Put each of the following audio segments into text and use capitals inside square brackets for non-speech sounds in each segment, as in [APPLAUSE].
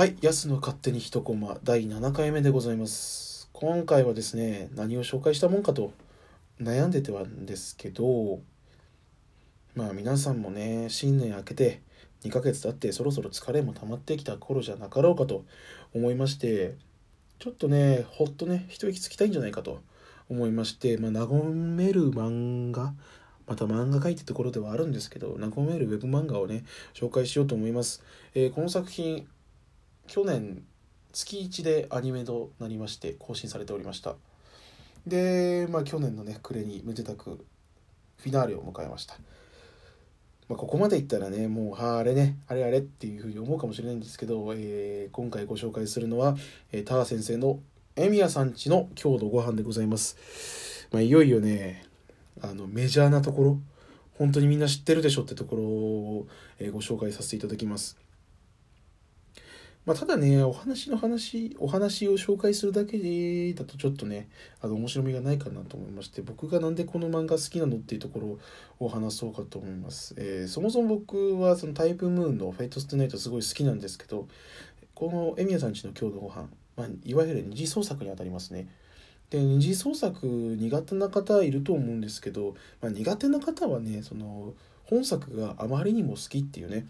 はい、安の勝手に一コマ第7回目でございます。今回はですね、何を紹介したもんかと悩んでてはんですけど、まあ皆さんもね、新年明けて2ヶ月経ってそろそろ疲れも溜まってきた頃じゃなかろうかと思いまして、ちょっとね、ほっとね、一息つきたいんじゃないかと思いまして、まあ和める漫画、また漫画描いてところではあるんですけど、和めるウェブ漫画をね、紹介しようと思います。えーこの作品、去年月1でアニメとなりまして更新されておりました。でまあ去年のね暮れにめでたくフィナーレを迎えました、まあ、ここまでいったらねもうあれねあれあれっていうふうに思うかもしれないんですけど、えー今回ご紹介するのは、えー、ター先生のエミヤさんちの郷土ご飯でございます、まあ、いよいよねあのメジャーなところ本当にみんな知ってるでしょってところを、えーご紹介させていただきます。まあ、ただね、お話の話、お話を紹介するだけでだとちょっとね、あの面白みがないかなと思いまして、僕がなんでこの漫画好きなのっていうところを話そうかと思います。えーそもそも僕はそのタイプムーンのフェイトストゥナイトすごい好きなんですけど、このエミヤさんちの郷土ご飯、まあ、いわゆる二次創作にあたりますね。で二次創作苦手な方いると思うんですけど、まあ、苦手な方はねその本作があまりにも好きっていうね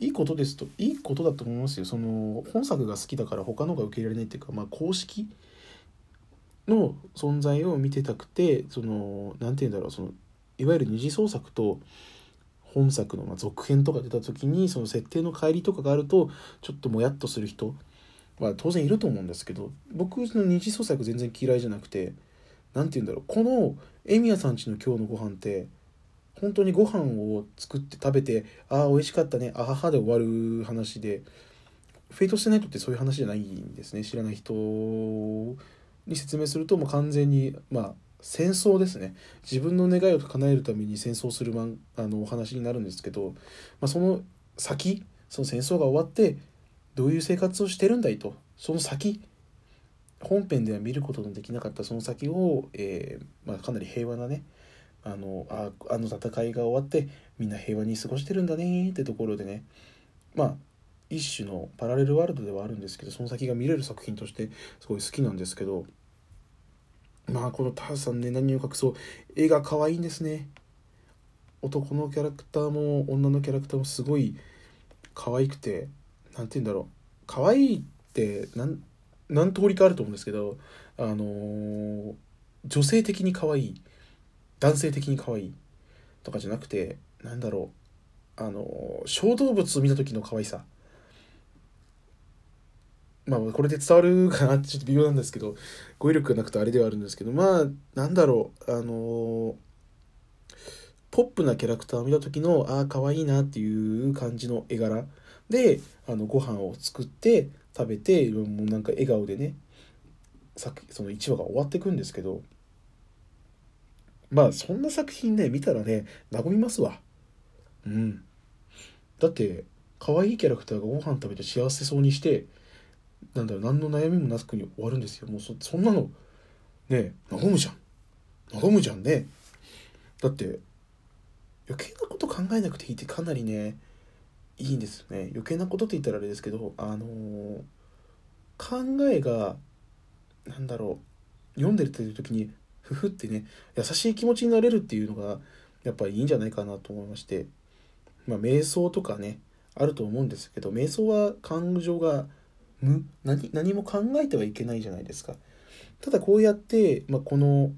いいことですといいことだと思いますよ。その本作が好きだから他のが受け入れられないっていうか、まあ、公式の存在を見てたくてそのなんて言うんだろうそのいわゆる二次創作と本作のま続編とか出た時にその設定の乖離とかがあるとちょっともやっとする人は当然いると思うんですけど僕の二次創作全然嫌いじゃなくてなんて言うんだろうこのエミヤさんちの今日のご飯って本当にご飯を作って食べてああ美味しかったねあははで終わる話でフェイトしてないとってそういう話じゃないんですね知らない人に説明するともう完全にまあ戦争ですね。自分の願いを叶えるために戦争するマンあのお話になるんですけど、まあ、その先その戦争が終わってどういう生活をしてるんだいとその先本編では見ることのできなかったその先を、えーまあ、かなり平和なねあのああの戦いが終わってみんな平和に過ごしてるんだねってところでね。まあ一種のパラレルワールドではあるんですけどその先が見れる作品としてすごい好きなんですけどまあこのターさんね何を隠そう。絵が可愛いんですね。男のキャラクターも女のキャラクターもすごい可愛くてなんて言うんだろう。可愛いってなん何通りかあると思うんですけどあのー女性的に可愛い。男性的に可愛いとかじゃなくてなんだろうあの小動物を見た時の可愛さ。まあこれで伝わるかなってちょっと微妙なんですけど語彙力がなくてあれではあるんですけどまあなんだろうあのポップなキャラクターを見た時のああ可愛いなっていう感じの絵柄。であのご飯を作って食べてもうなんか笑顔でね作その1話が終わっていくんですけどまあそんな作品ね見たらね和みますわ。うん。だって可愛いキャラクターがご飯食べて幸せそうにしてなんだろう何の悩みもなくに終わるんですよ。もうそそんなのね和むじゃん。和むじゃんね。だって余計なこと考えなくていいってかなりねいいんですよね。余計なことって言ったらあれですけどあのー考えがなんだろう読んでるっていう時にふふってね優しい気持ちになれるっていうのがやっぱりいいんじゃないかなと思いまして。まあ瞑想とかねあると思うんですけど瞑想は感情が無何何も考えてはいけないじゃないですか。ただこうやって、まあ、この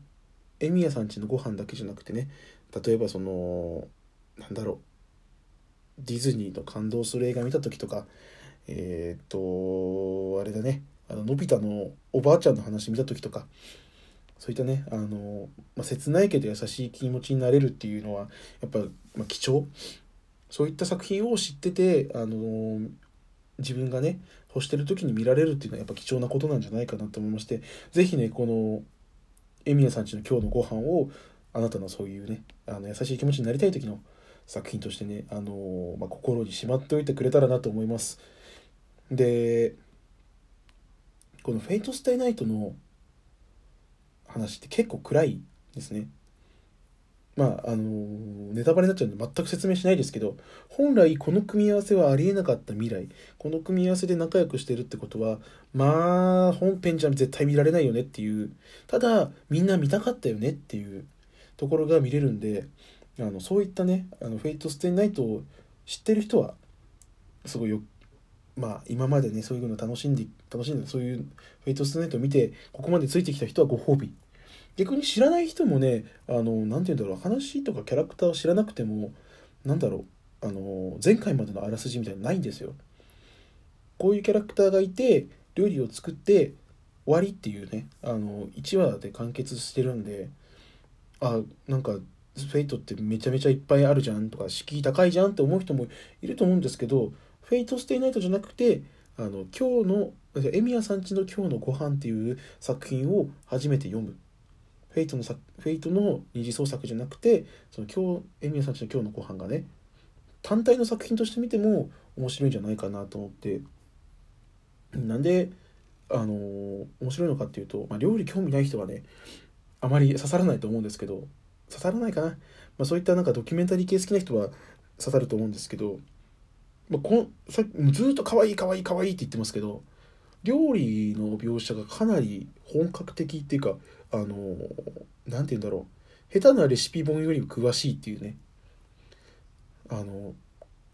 エミヤさんちのご飯だけじゃなくてね例えばそのなんだろうディズニーの感動する映画見た時とかえーっとあれだねあののび太のおばあちゃんの話見た時とかそういったねあの、まあ、切ないけど優しい気持ちになれるっていうのはやっぱ、まあ、貴重そういった作品を知っててあの自分がね欲してる時に見られるっていうのはやっぱ貴重なことなんじゃないかなと思いまして是非ねこのエミヤさんちの今日のご飯をあなたのそういうねあの優しい気持ちになりたい時の作品としてね、あのまあ、心にしまっておいてくれたらなと思います。でこの「フェイト・ステイ・ナイト」の話って結構暗いですね。まああのネタバレになっちゃうんで全く説明しないですけど本来この組み合わせはありえなかった未来。この組み合わせで仲良くしてるってことはまあ本編じゃ絶対見られないよねっていう。ただみんな見たかったよねっていう。ところが見れるんであのそういったねあのフェイト・ステイ・ナイトを知ってる人はすごいよまあ今までねそういうの楽しんで楽しんでそういうフェイト・ステイ・ナイトを見てここまでついてきた人はご褒美。逆に知らない人もねあの何て言うんだろう話とかキャラクターを知らなくてもなんだろうあの前回までのあらすじみたいなのないんですよ。こういうキャラクターがいて料理を作って終わりっていうねあの1話で完結してるんであなんかフェイトってめちゃめちゃいっぱいあるじゃんとか敷居高いじゃんって思う人もいると思うんですけどフェイト・ステイ・ナイトじゃなくてあの今日のエミヤさんちの今日のご飯っていう作品を初めて読むフェイトのフェイトの二次創作じゃなくてその今日エミヤさんちの今日のご飯がね単体の作品として見ても面白いんじゃないかなと思って。なんであのー、面白いのかっていうと、まあ、料理興味ない人はねあまり刺さらないと思うんですけど刺さらないかな、まあ、そういったなんかドキュメンタリー系好きな人は刺さると思うんですけど、まあ、こさずっと可愛い可愛い可愛いって言ってますけど料理の描写がかなり本格的っていうかあの何て言うんだろう。下手なレシピ本より詳しいっていうね。あの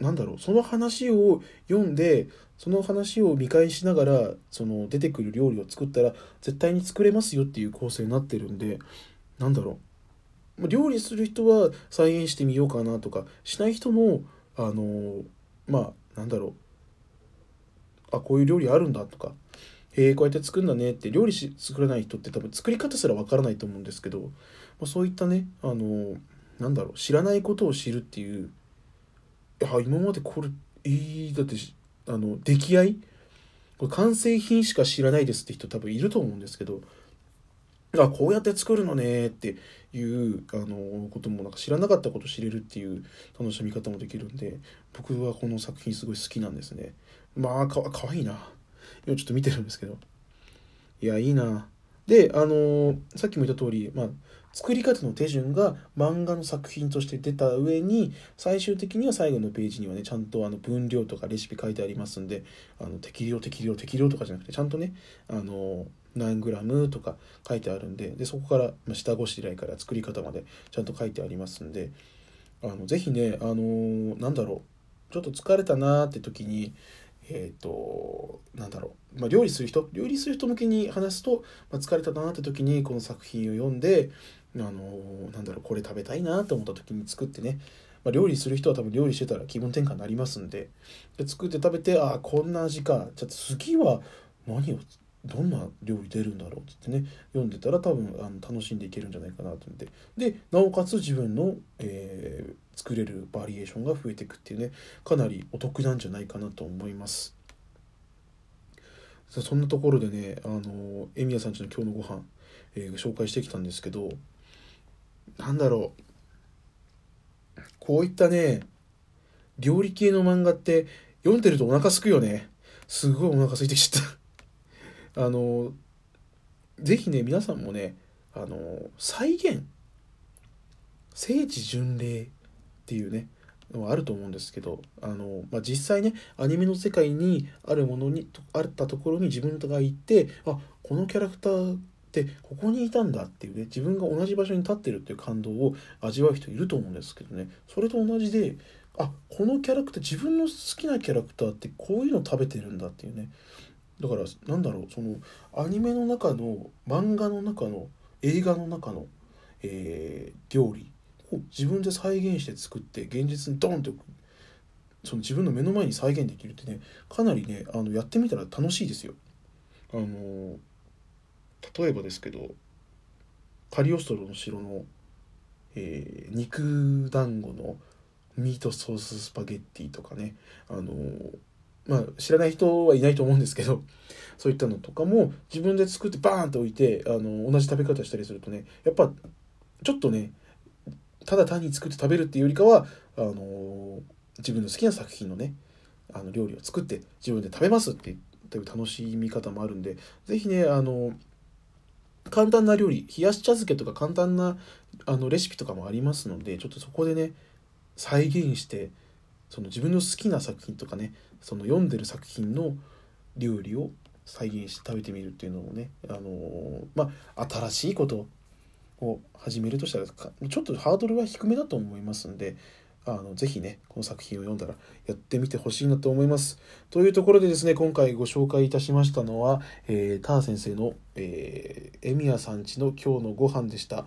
なんだろう。その話を読んでその話を見返しながらその出てくる料理を作ったら絶対に作れますよっていう構成になってるんでなんだろう。料理する人は再現してみようかなとかしない人もあのまあなんだろう。あこういう料理あるんだとか。え、こうやって作るんだねって料理し作らない人って多分作り方すらわからないと思うんですけど、まあ、そういったねあのなんだろう知らないことを知るっていう。いや今までこれえー、だってあの出来合い？これ完成品しか知らないですって人多分いると思うんですけど。あこうやって作るのねっていうあのこともなんか知らなかったこと知れるっていう楽しみ方もできるんで僕はこの作品すごい好きなんですねまあかかわいいな今ちょっと見てるんですけど。いや、いいな。で、あの、さっきも言った通り、まあ、作り方の手順が漫画の作品として出た上に最終的には最後のページにはねちゃんとあの分量とかレシピ書いてありますんであの適量適量適量とかじゃなくてちゃんとねあの何グラムとか書いてあるんででそこから、ま下ごしらえから作り方までちゃんと書いてありますんであのぜひねあのー、なんだろうちょっと疲れたなって時にえっ、ー、となんだろう、まあ、料理する人料理する人向けに話すと、まあ、疲れたなって時にこの作品を読んであのなんだろうこれ食べたいなと思った時に作ってね、ま、料理する人は多分料理してたら気分転換になりますんでで作って食べてああこんな味かじゃあ次は何をどんな料理出るんだろうってね読んでたら多分あの楽しんでいけるんじゃないかなと思って。でなおかつ自分の、えー、作れるバリエーションが増えていくっていうねかなりお得なんじゃないかなと思います。そんなところでねあのエミヤさんちの今日のご飯、えー、紹介してきたんですけどなんだろう。こういったね料理系の漫画って読んでるとお腹すくよね。すごいお腹空いてきちゃった。あの是非ね皆さんもねあの再現聖地巡礼っていうねのはあると思うんですけどあの、まあ、実際ねアニメの世界にあるものにあったところに自分が行ってあこのキャラクターってここにいたんだっていうね自分が同じ場所に立ってるっていう感動を味わう人いると思うんですけどね。それと同じであこのキャラクター自分の好きなキャラクターってこういうの食べてるんだっていうね。だからなんだろうそのアニメの中の漫画の中の映画の中の、えー、料理を自分で再現して作って現実にドンってその自分の目の前に再現できるってねかなりねあのやってみたら楽しいですよ。あの例えばですけどカリオストロの城の、えー、肉団子のミートソーススパゲッティとかねあのまあ知らない人はいないと思うんですけど [LAUGHS] そういったのとかも自分で作ってバーンと置いてあの同じ食べ方したりするとねやっぱちょっとねただ単に作って食べるっていうよりかはあの自分の好きな作品のねあの料理を作って自分で食べますっていう楽しみ方もあるんで是非ねあの簡単な料理冷やし茶漬けとか簡単なあのレシピとかもありますのでちょっとそこでね再現してその自分の好きな作品とかねその読んでる作品の料理を再現して食べてみるっていうのもね、あのー、まあ、新しいことを始めるとしたらちょっとハードルは低めだと思いますんであのぜひねこの作品を読んだらやってみてほしいなと思います。というところでですね今回ご紹介いたしましたのは、えー、ター先生の、えー、エミヤさんちの今日のご飯でした。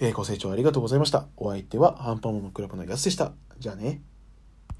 えー、ご清聴ありがとうございました。お相手はアンパンマンのクラブのやつでした。じゃあね。